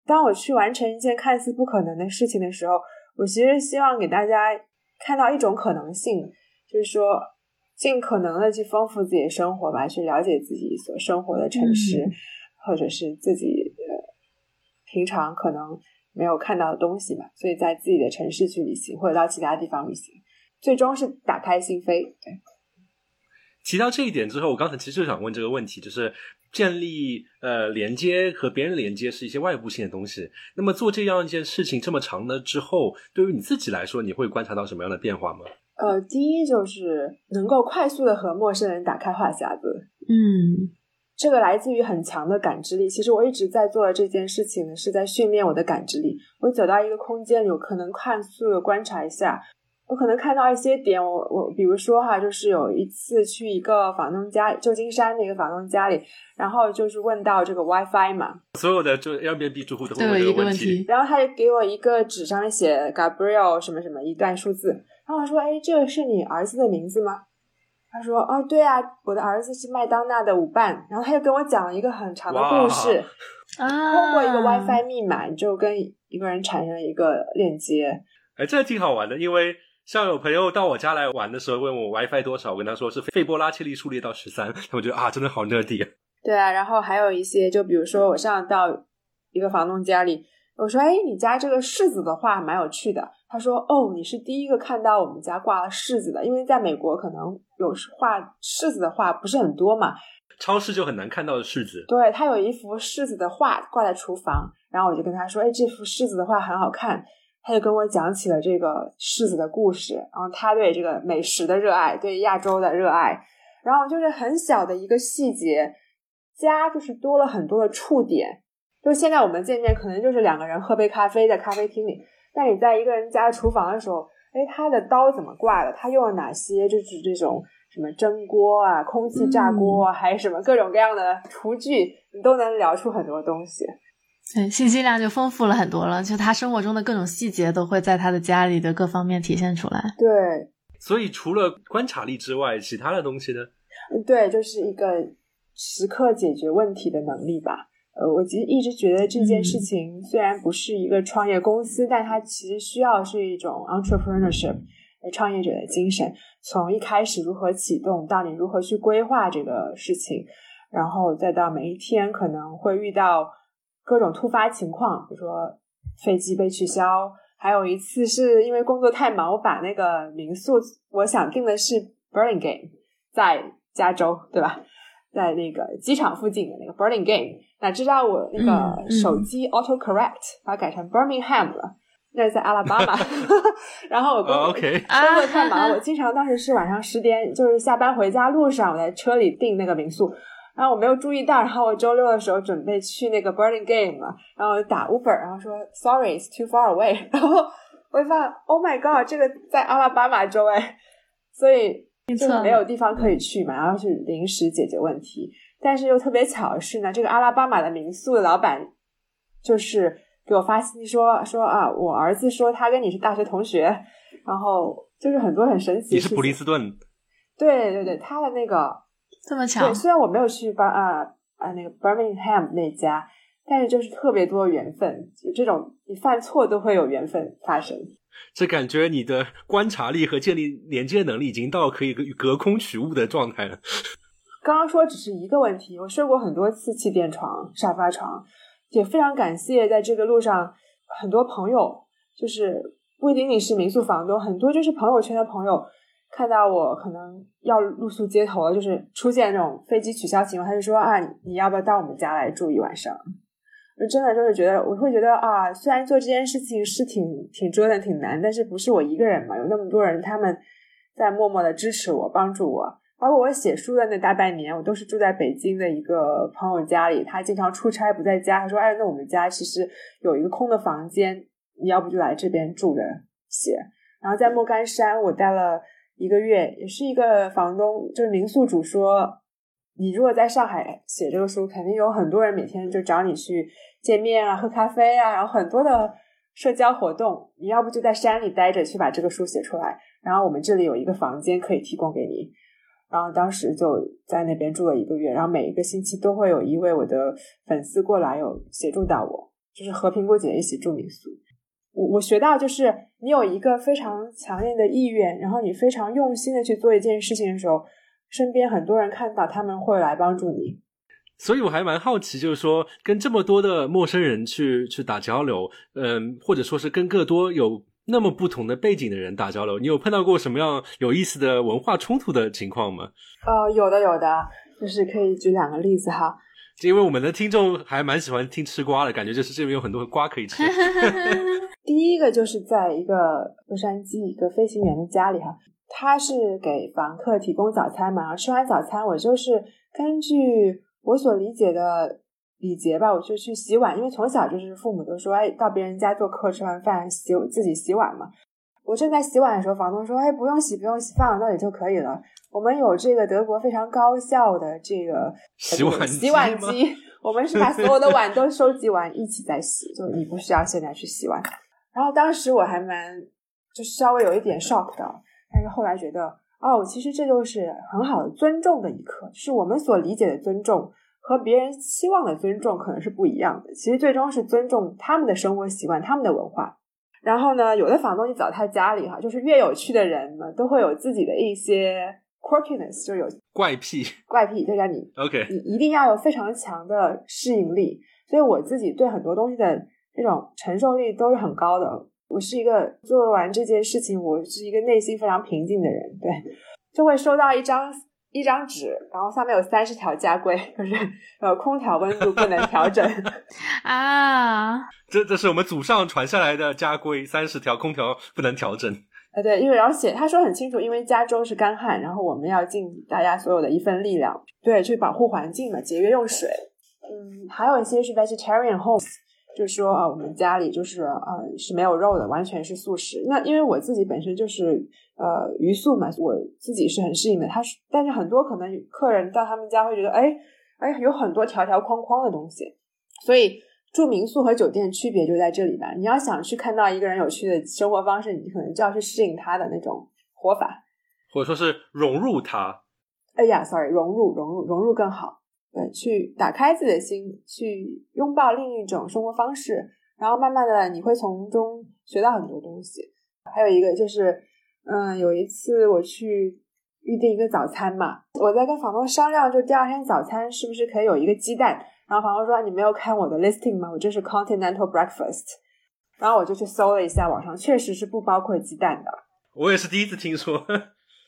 Speaker 2: 当我去完成一件看似不可能的事情的时候。我其实希望给大家看到一种可能性，就是说尽可能的去丰富自己的生活吧，去了解自己所生活的城市，或者是自己呃平常可能没有看到的东西吧。所以在自己的城市去旅行，或者到其他地方旅行，最终是打开心扉。对。
Speaker 1: 提到这一点之后，我刚才其实就想问这个问题，就是。建立呃连接和别人连接是一些外部性的东西。那么做这样一件事情这么长了之后，对于你自己来说，你会观察到什么样的变化吗？
Speaker 2: 呃，第一就是能够快速的和陌生人打开话匣子。
Speaker 3: 嗯，
Speaker 2: 这个来自于很强的感知力。其实我一直在做的这件事情呢，是在训练我的感知力。我走到一个空间里，我可能快速的观察一下。我可能看到一些点，我我比如说哈，就是有一次去一个房东家，旧金山的一个房东家里，然后就是问到这个 WiFi 嘛，
Speaker 1: 所有的就 Airbnb 住户都会
Speaker 3: 问
Speaker 1: 这个
Speaker 3: 问题，
Speaker 2: 然后他就给我一个纸上面写 Gabriel 什么什么一段数字，然后我说，哎，这个是你儿子的名字吗？他说，哦，对啊，我的儿子是麦当娜的舞伴，然后他就跟我讲了一个很长的故事，
Speaker 3: 啊，
Speaker 2: 通过一个 WiFi 密码你就跟一个人产生了一个链接，
Speaker 1: 哎，这挺好玩的，因为。像有朋友到我家来玩的时候，问我 WiFi 多少，我跟他说是费波拉切利数列到十三，他们觉得啊，真的好 nerdy。
Speaker 2: 对啊，然后还有一些，就比如说我上到一个房东家里，我说：“哎，你家这个柿子的画蛮有趣的。”他说：“哦，你是第一个看到我们家挂了柿子的，因为在美国可能有画柿子的画不是很多嘛，
Speaker 1: 超市就很难看到的柿子。”
Speaker 2: 对他有一幅柿子的画挂在厨房，然后我就跟他说：“哎，这幅柿子的画很好看。”他就跟我讲起了这个柿子的故事，然后他对这个美食的热爱，对亚洲的热爱，然后就是很小的一个细节，家就是多了很多的触点。就现在我们见面可能就是两个人喝杯咖啡在咖啡厅里，但你在一个人家的厨房的时候，哎，他的刀怎么挂的？他用了哪些就是这种什么蒸锅啊、空气炸锅啊，还有什么各种各样的厨具，你都能聊出很多东西。
Speaker 3: 对，信息量就丰富了很多了。就他生活中的各种细节都会在他的家里的各方面体现出来。
Speaker 2: 对，
Speaker 1: 所以除了观察力之外，其他的东西呢？
Speaker 2: 对，就是一个时刻解决问题的能力吧。呃，我其实一直觉得这件事情虽然不是一个创业公司，但它其实需要是一种 entrepreneurship，创业者的精神。从一开始如何启动，到你如何去规划这个事情，然后再到每一天可能会遇到各种突发情况，比如说飞机被取消，还有一次是因为工作太忙，我把那个民宿我想订的是 Burlingame，在加州，对吧？在那个机场附近的那个 Burlingame。哪知道我那个手机 auto correct 把它改成 Birmingham 了，那是在阿拉巴马。然后我工作太忙，我经常当时是晚上十点，就是下班回家路上，我在车里订那个民宿，然后我没有注意到，然后我周六的时候准备去那个 Birmingham 了，然后打 Uber，然后说 Sorry, it's too far away。然后我发现 Oh my God，这个在阿拉巴马州哎，所以就没有地方可以去嘛，然后去临时解决问题。但是又特别巧的是呢，这个阿拉巴马的民宿的老板就是给我发信息说说啊，我儿子说他跟你是大学同学，然后就是很多很神奇。
Speaker 1: 你是普林斯顿？
Speaker 2: 对对对，他的那个
Speaker 3: 这么巧。
Speaker 2: 对，虽然我没有去巴啊啊那个 Birmingham 那家，但是就是特别多缘分，这种你犯错都会有缘分发生。
Speaker 1: 这感觉你的观察力和建立连接能力已经到可以隔空取物的状态了。
Speaker 2: 刚刚说只是一个问题，我睡过很多次气垫床、沙发床，也非常感谢在这个路上很多朋友，就是不一定你是民宿房东，很多就是朋友圈的朋友，看到我可能要露宿街头了，就是出现那种飞机取消情况，他就说啊，你要不要到我们家来住一晚上？我真的就是觉得，我会觉得啊，虽然做这件事情是挺挺折腾、挺难，但是不是我一个人嘛，有那么多人他们在默默的支持我、帮助我。包括我写书的那大半年，我都是住在北京的一个朋友家里，他经常出差不在家。他说：“哎，那我们家其实有一个空的房间，你要不就来这边住着写。”然后在莫干山，我待了一个月，也是一个房东，就是民宿主说：“你如果在上海写这个书，肯定有很多人每天就找你去见面啊、喝咖啡啊，然后很多的社交活动。你要不就在山里待着，去把这个书写出来。然后我们这里有一个房间可以提供给你。”然后当时就在那边住了一个月，然后每一个星期都会有一位我的粉丝过来有协助到我，就是和苹果姐一起住民宿。我我学到就是你有一个非常强烈的意愿，然后你非常用心的去做一件事情的时候，身边很多人看到他们会来帮助你。
Speaker 1: 所以我还蛮好奇，就是说跟这么多的陌生人去去打交流，嗯，或者说是跟更多有。那么不同的背景的人打交流，你有碰到过什么样有意思的文化冲突的情况吗？
Speaker 2: 呃，有的，有的，就是可以举两个例子哈。
Speaker 1: 因为我们的听众还蛮喜欢听吃瓜的，感觉就是这边有很多瓜可以吃。
Speaker 2: 第一个就是在一个洛杉矶一个飞行员的家里哈，他是给房客提供早餐嘛，然后吃完早餐，我就是根据我所理解的。礼节吧，我就去洗碗，因为从小就是父母都说，哎，到别人家做客，吃完饭洗自己洗碗嘛。我正在洗碗的时候，房东说，哎，不用洗，不用洗，放到那里就可以了。我们有这个德国非常高效的这个
Speaker 1: 洗碗
Speaker 2: 洗碗机，我们是把所有的碗都收集完一起再洗，就你不需要现在去洗碗。然后当时我还蛮就稍微有一点 shock 的，但是后来觉得，哦，其实这就是很好的尊重的一刻，是我们所理解的尊重。和别人期望的尊重可能是不一样的，其实最终是尊重他们的生活习惯、他们的文化。然后呢，有的房东你找他家里哈，就是越有趣的人呢，都会有自己的一些 quirkiness，就有
Speaker 1: 怪癖，
Speaker 2: 怪癖就让你
Speaker 1: OK，
Speaker 2: 你一定要有非常强的适应力。所以我自己对很多东西的这种承受力都是很高的。我是一个做完这件事情，我是一个内心非常平静的人，对，就会收到一张。一张纸，然后上面有三十条家规，就是呃，空调温度不能调整
Speaker 3: 啊。
Speaker 1: 这这是我们祖上传下来的家规，三十条空调不能调整。
Speaker 2: 呃，对，因为然后写他说很清楚，因为加州是干旱，然后我们要尽大家所有的一份力量，对，去保护环境嘛，节约用水。嗯，还有一些是 vegetarian homes，就是说啊，我们家里就是呃是没有肉的，完全是素食。那因为我自己本身就是呃鱼素嘛，我自己是很适应的。他是，但是很多可能客人到他们家会觉得，哎哎，有很多条条框框的东西，所以。住民宿和酒店区别就在这里吧。你要想去看到一个人有趣的生活方式，你可能就要去适应他的那种活法，
Speaker 1: 或者说是融入他。
Speaker 2: 哎呀，sorry，融入融入融入更好。对，去打开自己的心，去拥抱另一种生活方式，然后慢慢的你会从中学到很多东西。还有一个就是，嗯，有一次我去预定一个早餐嘛，我在跟房东商量，就第二天早餐是不是可以有一个鸡蛋。然后房东说：“你没有看我的 listing 吗？我这是 continental breakfast。”然后我就去搜了一下，网上确实是不包括鸡蛋的。
Speaker 1: 我也是第一次听说，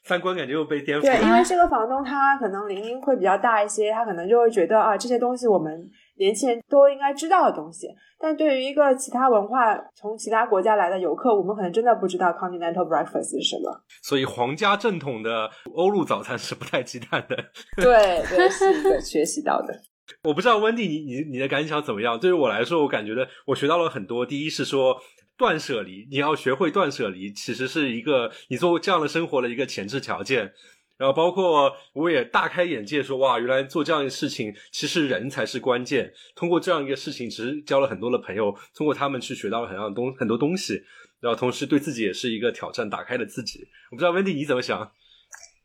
Speaker 1: 三观感觉又被颠覆。
Speaker 2: 对，因为这个房东他可能龄会比较大一些，他可能就会觉得啊，这些东西我们年轻人都应该知道的东西。但对于一个其他文化、从其他国家来的游客，我们可能真的不知道 continental breakfast 是什么。
Speaker 1: 所以皇家正统的欧陆早餐是不带鸡蛋的。
Speaker 2: 对，对，是的学习到的。
Speaker 1: 我不知道温蒂，你你你的感想怎么样？对于我来说，我感觉的我学到了很多。第一是说断舍离，你要学会断舍离，其实是一个你做这样的生活的一个前置条件。然后包括我也大开眼界，说哇，原来做这样的事情，其实人才是关键。通过这样一个事情，其实交了很多的朋友，通过他们去学到了很多东很多东西，然后同时对自己也是一个挑战，打开了自己。我不知道温蒂你怎么想？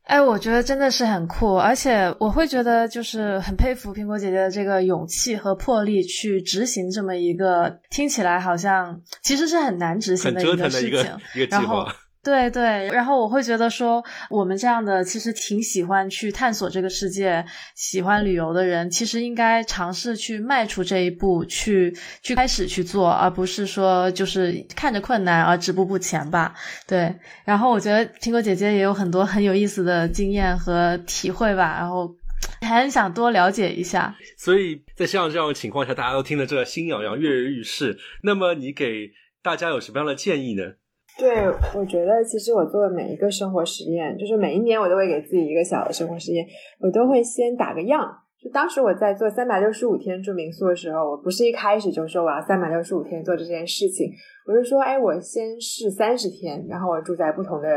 Speaker 3: 哎，我觉得真的是很酷，而且我会觉得就是很佩服苹果姐姐的这个勇气和魄力去执行这么一个听起来好像其实是很难执行的一
Speaker 1: 个
Speaker 3: 事情，
Speaker 1: 然后。
Speaker 3: 对对，然后我会觉得说，我们这样的其实挺喜欢去探索这个世界、喜欢旅游的人，其实应该尝试去迈出这一步，去去开始去做，而不是说就是看着困难而止步不前吧。对，然后我觉得苹果姐姐也有很多很有意思的经验和体会吧，然后还很想多了解一下。
Speaker 1: 所以在像这样的情况下，大家都听得这个心痒痒、跃跃欲试，那么你给大家有什么样的建议呢？
Speaker 2: 对，我觉得其实我做的每一个生活实验，就是每一年我都会给自己一个小的生活实验，我都会先打个样。就当时我在做三百六十五天住民宿的时候，我不是一开始就说我要三百六十五天做这件事情，我是说，哎，我先试三十天，然后我住在不同的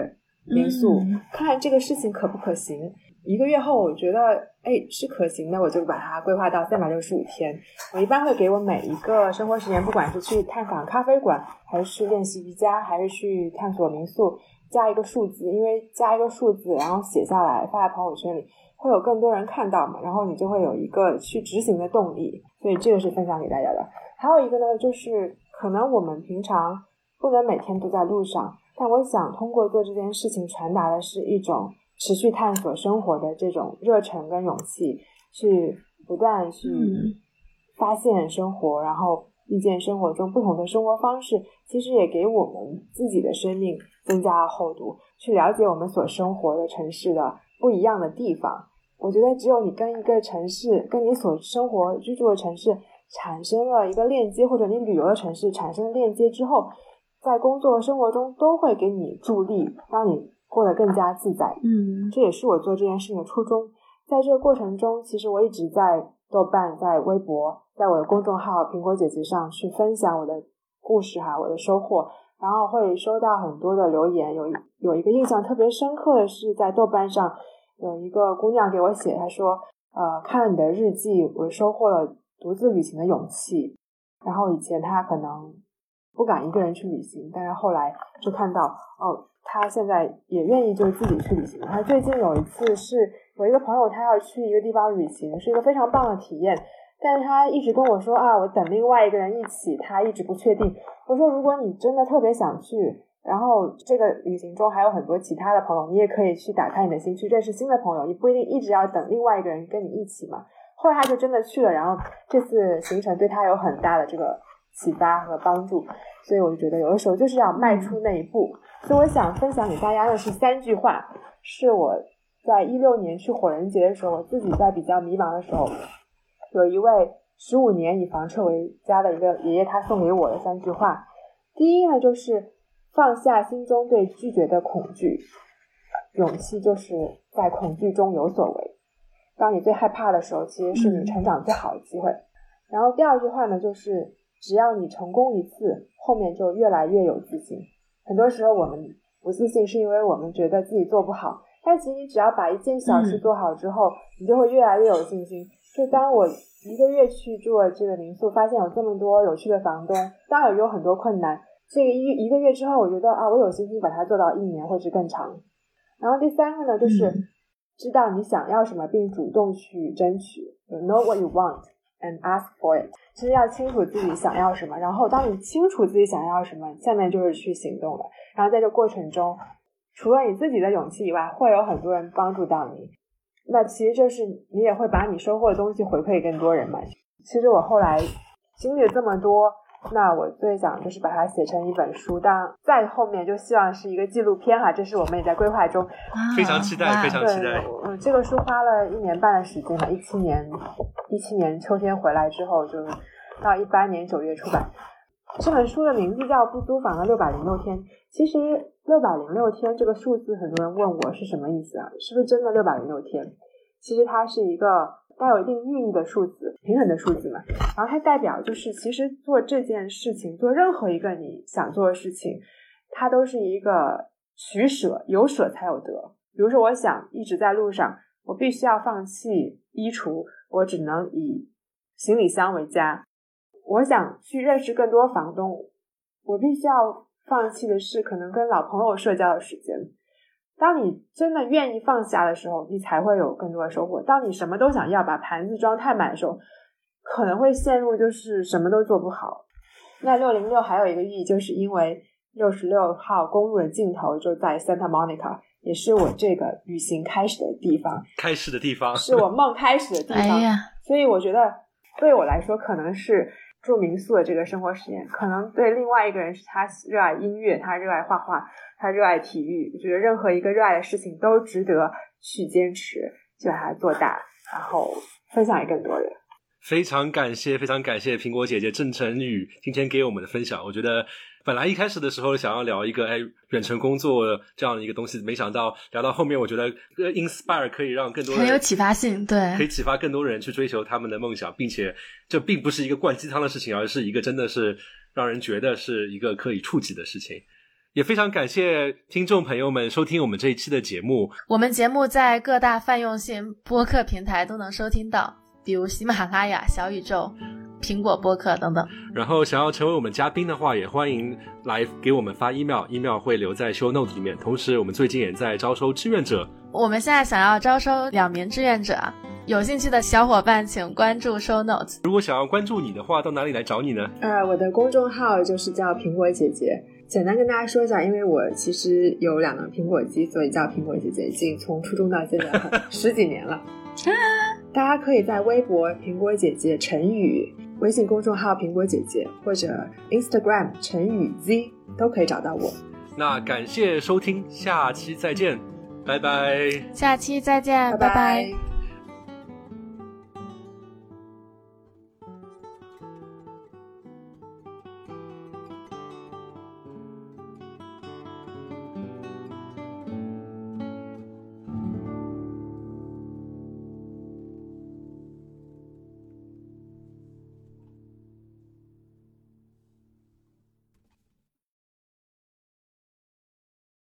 Speaker 2: 民宿，看看这个事情可不可行。一个月后，我觉得哎是可行的，我就把它规划到三百六十五天。我一般会给我每一个生活时间，不管是去探访咖啡馆，还是练习瑜伽，还是去探索民宿，加一个数字，因为加一个数字，然后写下来发在朋友圈里，会有更多人看到嘛，然后你就会有一个去执行的动力。所以这个是分享给大家的。还有一个呢，就是可能我们平常不能每天都在路上，但我想通过做这件事情，传达的是一种。持续探索生活的这种热忱跟勇气，去不断去发现生活，然后遇见生活中不同的生活方式，其实也给我们自己的生命增加了厚度。去了解我们所生活的城市的不一样的地方，我觉得只有你跟一个城市，跟你所生活居住的城市产生了一个链接，或者你旅游的城市产生了链接之后，在工作生活中都会给你助力，让你。过得更加自在，
Speaker 3: 嗯，
Speaker 2: 这也是我做这件事情的初衷。在这个过程中，其实我一直在豆瓣、在微博、在我的公众号“苹果姐姐”上去分享我的故事哈，我的收获，然后会收到很多的留言。有有一个印象特别深刻的是，在豆瓣上有一个姑娘给我写，她说：“呃，看了你的日记，我收获了独自旅行的勇气。然后以前她可能不敢一个人去旅行，但是后来就看到哦。”他现在也愿意就自己去旅行。他最近有一次是有一个朋友，他要去一个地方旅行，是一个非常棒的体验。但是他一直跟我说啊，我等另外一个人一起，他一直不确定。我说，如果你真的特别想去，然后这个旅行中还有很多其他的朋友，你也可以去打开你的心，去认识新的朋友。你不一定一直要等另外一个人跟你一起嘛。后来他就真的去了，然后这次行程对他有很大的这个启发和帮助。所以我就觉得，有的时候就是要迈出那一步。所以我想分享给大家的是三句话，是我在一六年去火人节的时候，我自己在比较迷茫的时候，有一位十五年以房车为家的一个爷爷，他送给我的三句话。第一呢，就是放下心中对拒绝的恐惧，勇气就是在恐惧中有所为。当你最害怕的时候，其实是你成长最好的机会。然后第二句话呢，就是只要你成功一次，后面就越来越有自信。很多时候我们不自信，是因为我们觉得自己做不好。但其实你只要把一件小事做好之后，你就会越来越有信心。就当我一个月去住了这个民宿，发现有这么多有趣的房东，当然有很多困难。这个一一个月之后，我觉得啊，我有信心把它做到一年或者更长。然后第三个呢，就是知道你想要什么，并主动去争取。Know what you want and ask for it。其实要清楚自己想要什么，然后当你清楚自己想要什么，下面就是去行动了。然后在这过程中，除了你自己的勇气以外，会有很多人帮助到你。那其实就是你也会把你收获的东西回馈更多人嘛。其实我后来经历了这么多。那我最想就是把它写成一本书，当在后面就希望是一个纪录片哈，这是我们也在规划中，
Speaker 1: 非常期待，非常期待。
Speaker 2: 嗯，这个书花了一年半的时间嘛，一七年一七年秋天回来之后，就到一八年九月出版。这本书的名字叫《不租房的六百零六天》。其实六百零六天这个数字，很多人问我是什么意思啊？是不是真的六百零六天？其实它是一个。带有一定寓意的数字，平衡的数字嘛。然后它代表就是，其实做这件事情，做任何一个你想做的事情，它都是一个取舍，有舍才有得。比如说，我想一直在路上，我必须要放弃衣橱，我只能以行李箱为家。我想去认识更多房东，我必须要放弃的是可能跟老朋友社交的时间。当你真的愿意放下的时候，你才会有更多的收获。当你什么都想要，把盘子装太满的时候，可能会陷入就是什么都做不好。那六零六还有一个寓意，就是因为六十六号公路的尽头就在 Santa Monica，也是我这个旅行开始的地方，
Speaker 1: 开始的地方，
Speaker 2: 是我梦开始的地方。所以我觉得对我来说，可能是。住民宿的这个生活实验，可能对另外一个人是他热爱音乐，他热爱画画，他热爱体育。我觉得任何一个热爱的事情都值得去坚持，去把它做大，然后分享给更多人。
Speaker 1: 非常感谢，非常感谢苹果姐姐郑晨宇今天给我们的分享。我觉得本来一开始的时候想要聊一个哎远程工作这样的一个东西，没想到聊到后面，我觉得 inspire 可以让更多人
Speaker 3: 很有启发性，对，
Speaker 1: 可以启发更多人去追求他们的梦想，并且这并不是一个灌鸡汤的事情，而是一个真的是让人觉得是一个可以触及的事情。也非常感谢听众朋友们收听我们这一期的节目。
Speaker 3: 我们节目在各大泛用性播客平台都能收听到。比如喜马拉雅、小宇宙、苹果播客等等。
Speaker 1: 然后想要成为我们嘉宾的话，也欢迎来给我们发 email，email 会留在 show note 里面。同时，我们最近也在招收志愿者。
Speaker 3: 我们现在想要招收两名志愿者，有兴趣的小伙伴请关注 show notes。
Speaker 1: 如果想要关注你的话，到哪里来找你呢？
Speaker 2: 呃，我的公众号就是叫苹果姐姐。简单跟大家说一下，因为我其实有两个苹果机，所以叫苹果姐姐，已经从初中到现在十几年了。大家可以在微博“苹果姐姐陈宇”、微信公众号“苹果姐姐”或者 Instagram“ 陈宇 Z” 都可以找到我。
Speaker 1: 那感谢收听，下期再见，拜拜。
Speaker 3: 下期再见，拜拜。